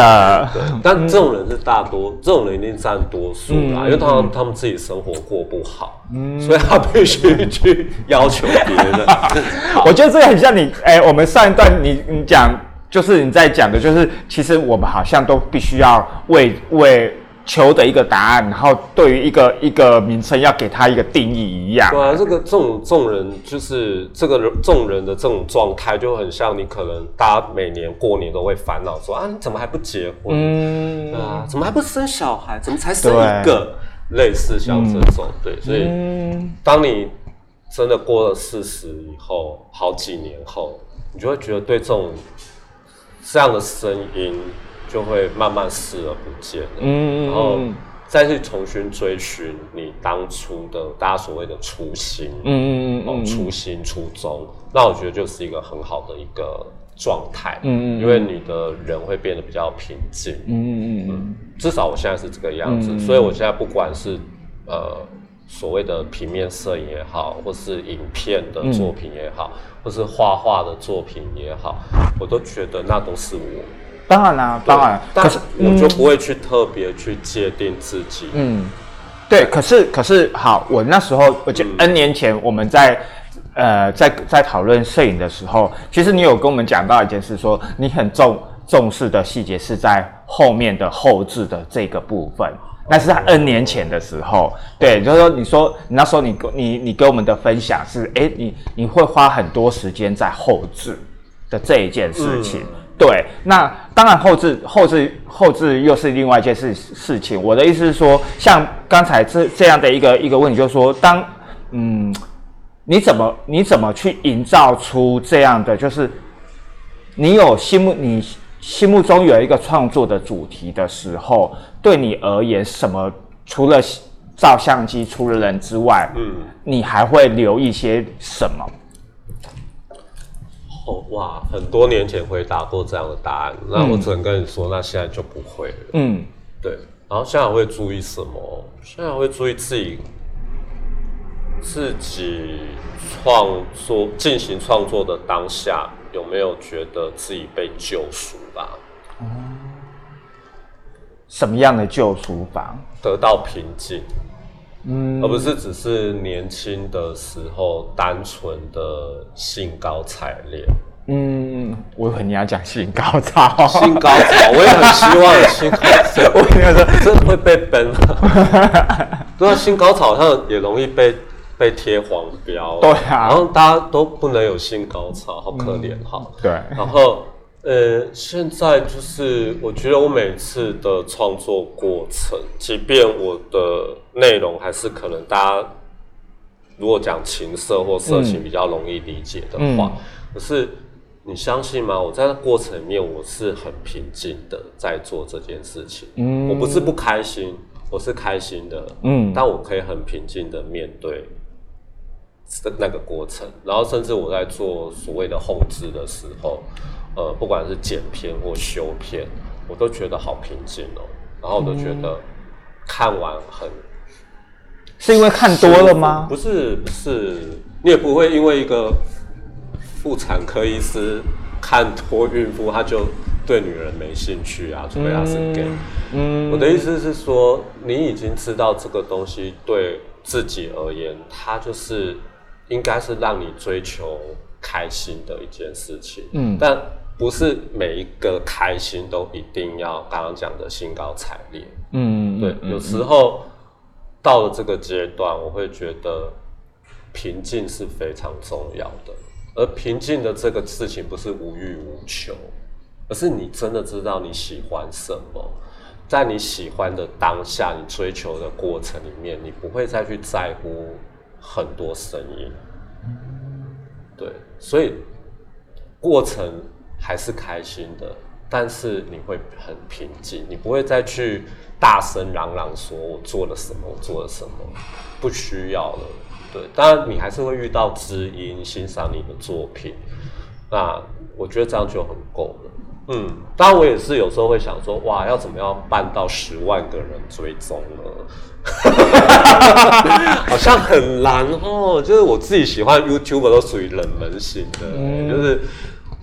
但这种人是大多，这种人一定占多数啦，因为他们他们自己生活过不好，所以他必须去要求别人。我觉得这个很像你，哎，我们上一段你你讲，就是你在讲的，就是其实我们好像都必须要为为。求的一个答案，然后对于一个一个名称要给他一个定义一样。对啊，这个这种众人就是这个众人的这种状态，就很像你可能大家每年过年都会烦恼说啊，你怎么还不结婚？嗯，啊，怎么还不生小孩？怎么才生一个？类似像这种，对，所以当你真的过了四十以后，好几年后，你就会觉得对这种这样的声音。就会慢慢视而不见了，嗯，然后再去重新追寻你当初的大家所谓的初心，嗯嗯嗯，初心初衷，那我觉得就是一个很好的一个状态，嗯嗯，因为你的人会变得比较平静，嗯嗯嗯，至少我现在是这个样子，所以我现在不管是呃所谓的平面摄影也好，或是影片的作品也好，或是画画的作品也好，我都觉得那都是我。当然啦、当然，但可是我就不会去特别去界定自己。嗯，对，可是可是好，我那时候我记得 N 年前我们在。呃，在在讨论摄影的时候，其实你有跟我们讲到一件事说你很重重视的细节是在后面的后置的这个部分。那是在 N 年前的时候，对，就是说，你说你那时候你你你给我们的分享是，哎，你你会花很多时间在后置的这一件事情。对，那当然后置后置后置又是另外一件事事情。我的意思是说，像刚才这这样的一个一个问题，就是说，当嗯，你怎么你怎么去营造出这样的，就是你有心目你心目中有一个创作的主题的时候，对你而言，什么除了照相机、除了人之外，嗯，你还会留一些什么？哦哇，很多年前回答过这样的答案，那我只能跟你说，那现在就不会了。嗯，对。然后现在会注意什么？现在会注意自己自己创作进行创作的当下，有没有觉得自己被救赎吧？什么样的救赎法？得到平静，嗯，而不是只是年轻的时候单纯的兴高采烈。嗯，我以为你要讲性高潮，性高潮，我也很希望 有性高潮。我跟你说，真的会被 ban 了。对啊，性高潮好像也容易被被贴黄标。对啊，然后大家都不能有性高潮，好可怜哈。对，然后呃，现在就是我觉得我每次的创作过程，即便我的内容还是可能大家如果讲情色或色情比较容易理解的话，可是。你相信吗？我在过程里面，我是很平静的在做这件事情。嗯，我不是不开心，我是开心的。嗯，但我可以很平静的面对那个过程。然后，甚至我在做所谓的后置的时候，呃，不管是剪片或修片，我都觉得好平静哦。然后我都觉得看完很，是因为看多了吗？不是，不是，你也不会因为一个。妇产科医师看托孕妇，他就对女人没兴趣啊，除非他是 gay。嗯，我的意思是说，你已经知道这个东西对自己而言，它就是应该是让你追求开心的一件事情。嗯，但不是每一个开心都一定要刚刚讲的兴高采烈。嗯，对，有时候到了这个阶段，我会觉得平静是非常重要的。而平静的这个事情不是无欲无求，而是你真的知道你喜欢什么，在你喜欢的当下，你追求的过程里面，你不会再去在乎很多声音。对，所以过程还是开心的，但是你会很平静，你不会再去大声嚷嚷说我做了什么，我做了什么，不需要了。对，当然你还是会遇到知音欣赏你的作品，那我觉得这样就很够了。嗯，当然我也是有时候会想说，哇，要怎么样办到十万个人追踪呢？好像很难哦。就是我自己喜欢 YouTube 都属于冷门型的，就是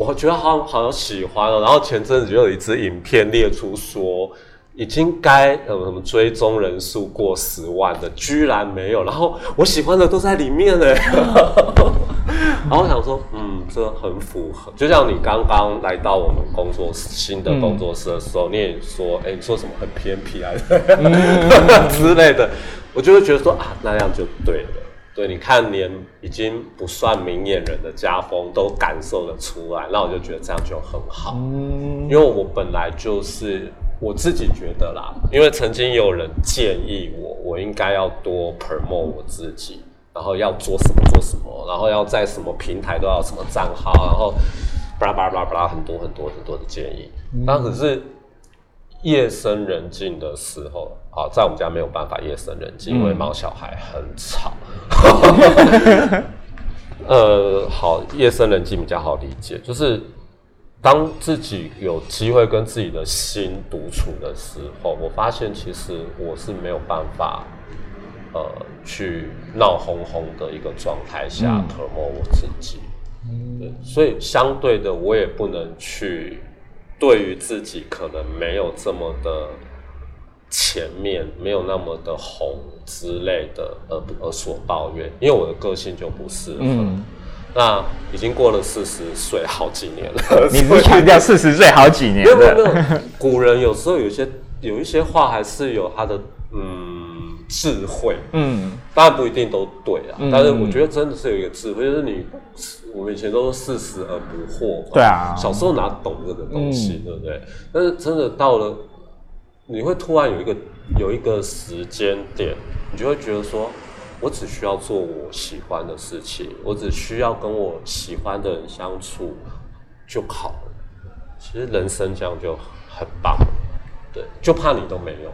我觉得好好像喜欢哦。然后前阵子就有一支影片列出说。已经该呃什么追踪人数过十万的，居然没有。然后我喜欢的都在里面呢。然后我想说，嗯，这很符合。就像你刚刚来到我们工作室新的工作室的时候，你也说，哎，你说什么很偏僻啊 之类的，我就会觉得说啊，那样就对了。对，你看连已经不算明眼人的家风都感受得出来，那我就觉得这样就很好。嗯，因为我本来就是。我自己觉得啦，因为曾经有人建议我，我应该要多 promote 我自己，然后要做什么做什么，然后要在什么平台都要什么账号，然后巴拉巴拉巴拉巴拉很多很多很多的建议。那可是夜深人静的时候啊，在我们家没有办法夜深人静，因为猫小孩很吵。呃，好，夜深人静比较好理解，就是。当自己有机会跟自己的心独处的时候，我发现其实我是没有办法，呃，去闹哄哄的一个状态下折磨我自己。对，所以相对的，我也不能去对于自己可能没有这么的前面，没有那么的红之类的，而而所抱怨，因为我的个性就不适合。嗯，那已经过了四十岁好几年了，你是强调四十岁好几年没有没有没的，古人有时候有一些有一些话还是有他的嗯智慧，嗯。当然不一定都对啊，嗯。但是我觉得真的是有一个智慧，就是你我们以前都说四十而不惑嘛，对啊。小时候哪懂这个东西，嗯。对不对？但是真的到了，你会突然有一个有一个时间点，你就会觉得说，我只需要做我喜欢的事情，我只需要跟我喜欢的人相处就好了。其实人生这样就很棒，对，就怕你都没有。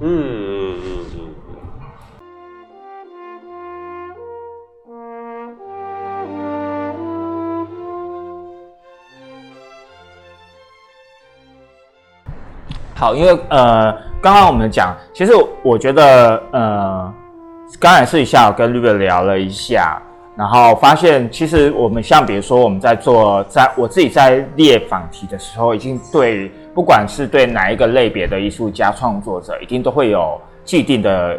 嗯嗯嗯嗯嗯。好，因为呃，刚刚我们讲，其实我觉得呃，刚才私底下我跟绿贝聊了一下，然后发现其实我们像比如说我们在做，在我自己在列访题的时候，已经对不管是对哪一个类别的艺术家创作者，一定都会有既定的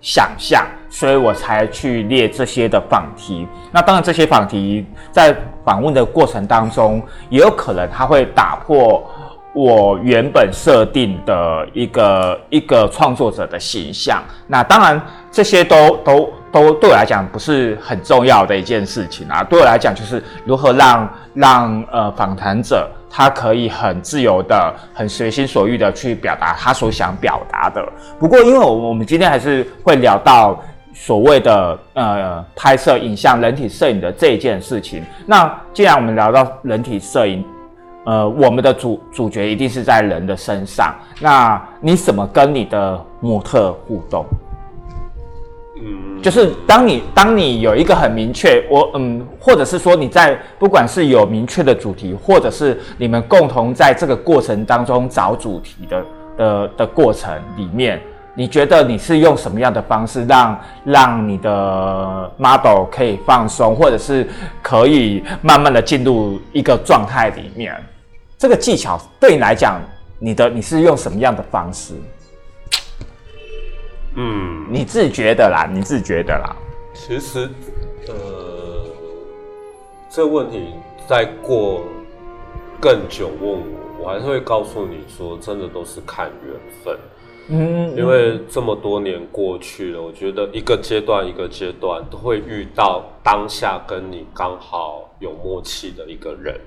想象，所以我才去列这些的访题。那当然，这些访题在访问的过程当中，也有可能它会打破我原本设定的一个一个创作者的形象。那当然，这些都都都对我来讲不是很重要的一件事情啊。对我来讲，就是如何让让呃访谈者他可以很自由的、很随心所欲的去表达他所想表达的。不过，因为我我们今天还是会聊到所谓的呃拍摄影像人体摄影的这件事情。那既然我们聊到人体摄影，呃，我们的主主角一定是在人的身上。那你怎么跟你的模特互动？嗯，就是当你当你有一个很明确，我嗯，或者是说你在不管是有明确的主题，或者是你们共同在这个过程当中找主题的的的过程里面，你觉得你是用什么样的方式让让你的 model 可以放松，或者是可以慢慢的进入一个状态里面？这个技巧对你来讲，你的你是用什么样的方式？嗯，你自己觉得啦，你自己觉得啦。其实，呃，这个问题再过更久问我，我还是会告诉你说，真的都是看缘分。嗯，因为这么多年过去了，我觉得一个阶段一个阶段都会遇到当下跟你刚好有默契的一个人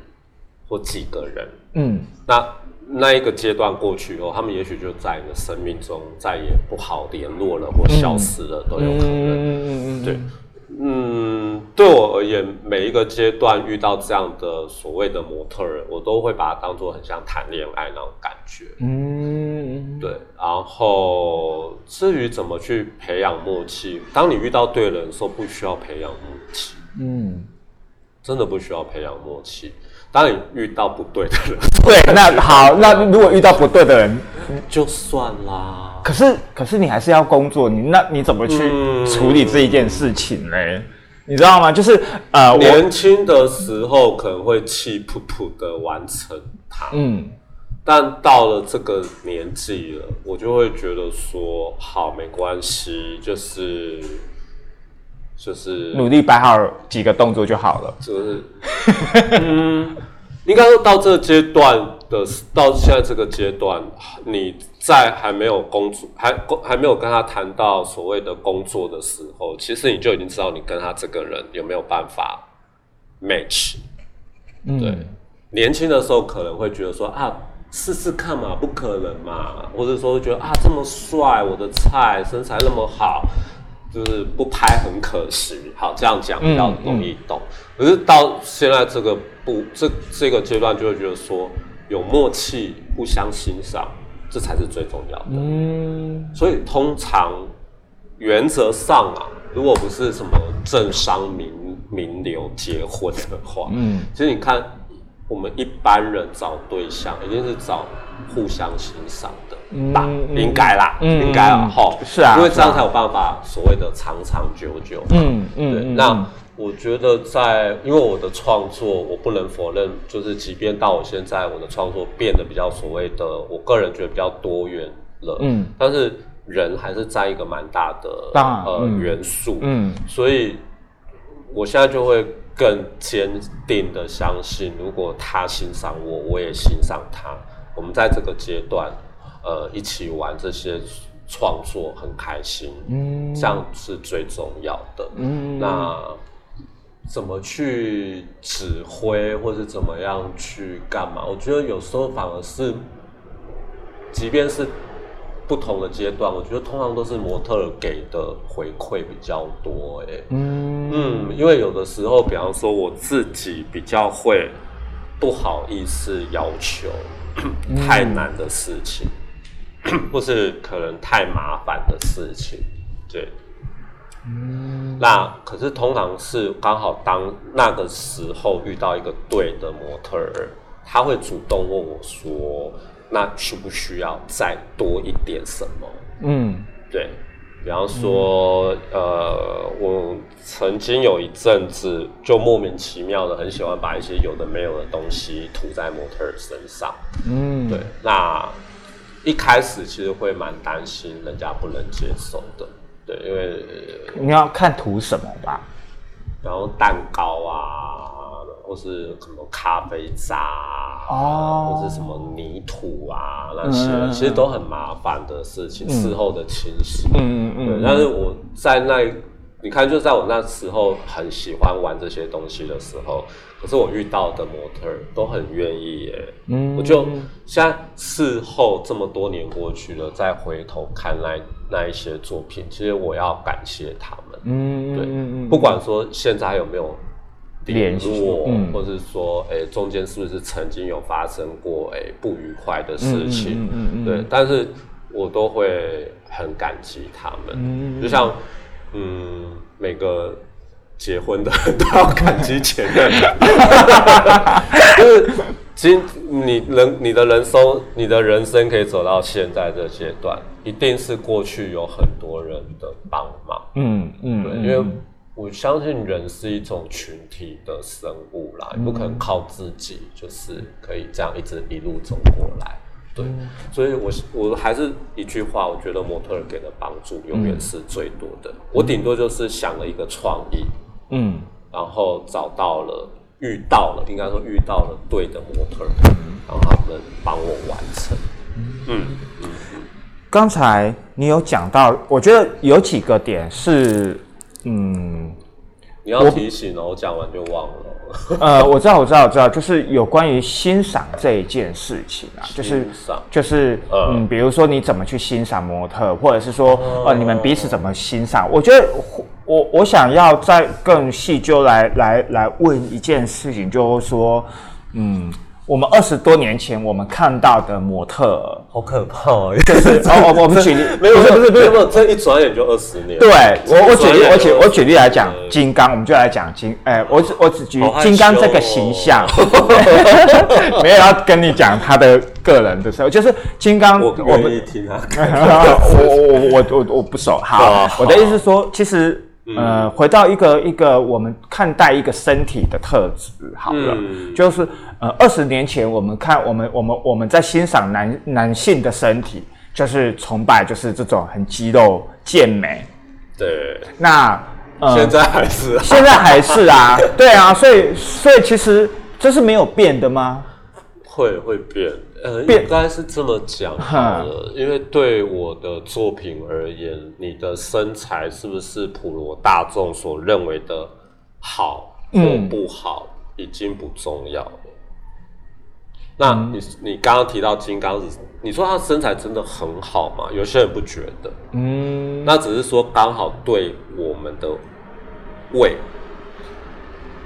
或几个人。嗯那那一个阶段过去以后，他们也许就在你的生命中再也不好联络了，或消失了，都有可能。嗯对，嗯，对我而言，每一个阶段遇到这样的所谓的模特儿，我都会把它当做很像谈恋爱那种感觉。嗯，对，然后至于怎么去培养默契，当你遇到对人的时候，不需要培养默契，嗯，真的不需要培养默契。当你遇到不对的人，对，那好，那如果遇到不对的人，就算啦。可是可是你还是要工作，你那你怎么去嗯处理这一件事情嘞？你知道吗？就是呃，年轻的时候可能会气噗噗的完成它，嗯但到了这个年纪了，我就会觉得说，好，没关系，就是就是努力摆好几个动作就好了。就是，嗯，应该说到这个阶段的，到现在这个阶段，你在还没有工作，还还没有跟他谈到所谓的工作的时候，其实你就已经知道你跟他这个人有没有办法 match。嗯对，年轻的时候可能会觉得说啊，试试看嘛，不可能嘛，或者说觉得啊这么帅，我的菜，身材那么好，就是不拍很可惜。好，这样讲比较容易懂。可是到现在这个不这这个阶段，就会觉得说有默契，互相欣赏，这才是最重要的。嗯所以通常原则上啊，如果不是什么政商名名流结婚的话，嗯其实你看我们一般人找对象，一定是找互相欣赏的吧？嗯嗯应该啦，嗯应该啦，哈，是啊因为这样才有办法所谓的长长久久。嗯对，嗯，那我觉得在，因为我的创作，我不能否认，就是即便到我现在，我的创作变得比较所谓的，我个人觉得比较多元了，嗯，但是人还是占一个蛮大的呃元素，嗯，所以我现在就会更坚定的相信，如果他欣赏我，我也欣赏他，我们在这个阶段，呃，一起玩这些。创作很开心，嗯，这样是最重要的。嗯，那怎么去指挥，或者怎么样去干嘛？我觉得有时候反而是，即便是不同的阶段，我觉得通常都是模特给的回馈比较多。哎，嗯嗯，因为有的时候，比方说我自己比较会不好意思要求太难的事情。或是可能太麻烦的事情，对，嗯，那可是通常是刚好当那个时候遇到一个对的模特儿，他会主动问我说：“那需不需要再多一点什么？”嗯，对，比方说，呃，我曾经有一阵子就莫名其妙的很喜欢把一些有的没有的东西涂在模特儿身上，嗯，对，那。一开始其实会蛮担心人家不能接受的，对，因为你要看涂什么吧，然后蛋糕啊，或是什么咖啡渣哦，或是什么泥土啊那些，其实都很麻烦的事情，事后的清洗，嗯嗯嗯，但是我在那。你看，就在我那时候很喜欢玩这些东西的时候，可是我遇到的模特都很愿意耶。嗯，我就现在事后这么多年过去了，再回头看那那一些作品，其实我要感谢他们。嗯，对，不管说现在有没有联络，或者是说，哎，中间是不是曾经有发生过哎不愉快的事情？嗯嗯，对，但是我都会很感激他们。嗯，就像。嗯，每个结婚的都要感激前任，就是今你人你的人生，你的人生可以走到现在这阶段，一定是过去有很多人的帮忙。嗯嗯，对，因为我相信人是一种群体的生物啦，你不可能靠自己就是可以这样一直一路走过来。对，所以，我我还是一句话，我觉得模特儿给的帮助永远是最多的。我顶多就是想了一个创意，嗯，然后找到了、遇到了，应该说遇到了对的模特儿，然后他们帮我完成。嗯嗯。刚才你有讲到，我觉得有几个点是，嗯，你要提醒哦，我讲完就忘了。呃，我知道，我知道，我知道，就是有关于欣赏这一件事情啊，就是就是嗯，比如说你怎么去欣赏模特，或者是说呃，你们彼此怎么欣赏？我觉得我我想要再更细究来来来问一件事情，就是说嗯。我们二十多年前我们看到的模特，好可怕哦！就是 哦，我们举例，没有，不是，不是，不是，这一转眼就二十年。对，我我举例，我举我举例来讲，金刚，我们就来讲金，哎，我只我只举金刚这个形象，没有要跟你讲他的个人的时候，就是金刚，我我们听啊，我我我我我不熟。好，我的意思是说，其实。呃，回到一个一个我们看待一个身体的特质，好了，就是呃，二十年前我们看我们我们我们在欣赏男男性的身体，就是崇拜，就是这种很肌肉健美。对，那现在还是现在还是啊，对啊，所以所以其实这是没有变的吗？会会变。呃，应该是这么讲的，因为对我的作品而言，你的身材是不是普罗大众所认为的好或不好，已经不重要了。那你你刚刚提到金刚是，你说他身材真的很好吗？有些人不觉得，嗯，那只是说刚好对我们的胃，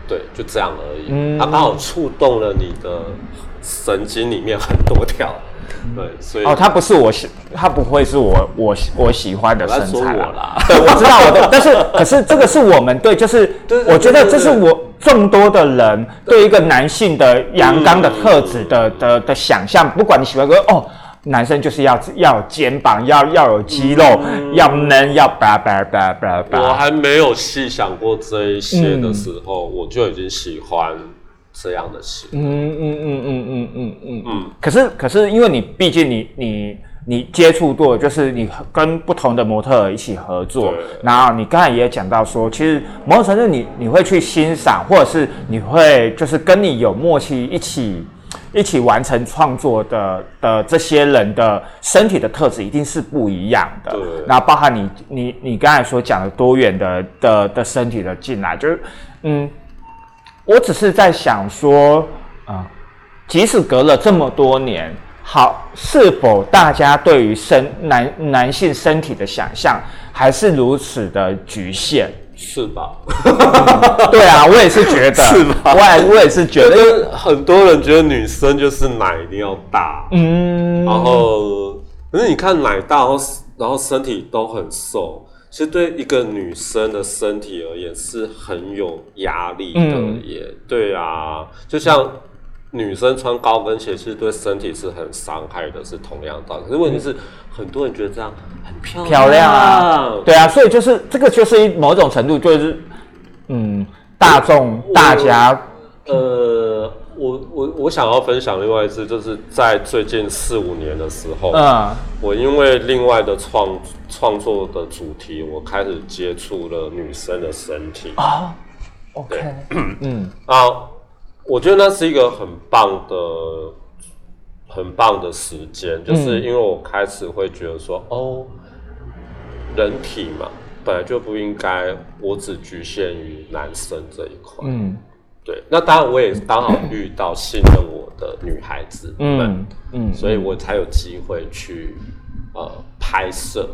对，就这样而已。他刚好触动了你的。神经里面很多条，对，所以哦，他不是我喜，他不会是我我我喜欢的身材啦。对，我知道我的，但是可是这个是我们对，就是我觉得这是我众多的人对一个男性的阳刚的特质的的的想象。不管你喜欢个哦，男生就是要要有肩膀，要要有肌肉，要嫩，要叭叭叭叭叭。我还没有细想过这一些的时候，我就已经喜欢这样的事。嗯嗯嗯嗯嗯嗯嗯嗯。可是可是，因为你毕竟你你你接触过，就是你跟不同的模特一起合作，然后你刚才也讲到说，其实某种程度你你会去欣赏，或者是你会就是跟你有默契一起。一起完成创作的的这些人的身体的特质一定是不一样的。对。然后包含你你你刚才所讲的多元的的的身体的进来，就是嗯，我只是在想说啊，即使隔了这么多年，好，是否大家对于身男男性身体的想象还是如此的局限？是吧？对啊，我也是觉得。是吧？我也我也是觉得，很多人觉得女生就是奶一定要大，嗯，然后可是你看奶大，然后然后身体都很瘦，其实对一个女生的身体而言是很有压力的耶。对啊，就像。女生穿高跟鞋其实对身体是很伤害的，是同样道理。可是问题是，很多人觉得这样很漂漂亮啊，对啊，所以就是这个就是某种程度就是，嗯，大众大家，呃，我我我想要分享另外一次，就是在最近四五年的时候，嗯，我因为另外的创创作的主题，我开始接触了女生的身体。啊，OK，嗯。啊。我觉得那是一个很棒的、很棒的时间，就是因为我开始会觉得说，哦，人体嘛，本来就不应该我只局限于男生这一块。嗯，对。那当然，我也刚好遇到信任我的女孩子们，嗯，所以我才有机会去呃拍摄。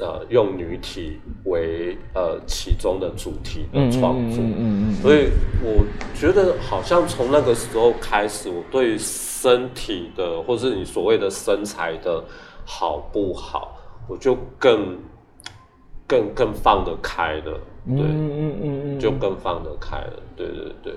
呃，用女体为呃其中的主题的创作，嗯嗯嗯所以我觉得好像从那个时候开始，我对身体的或是你所谓的身材的好不好，我就更更更放得开了，对，嗯嗯嗯嗯，就更放得开了，对对对。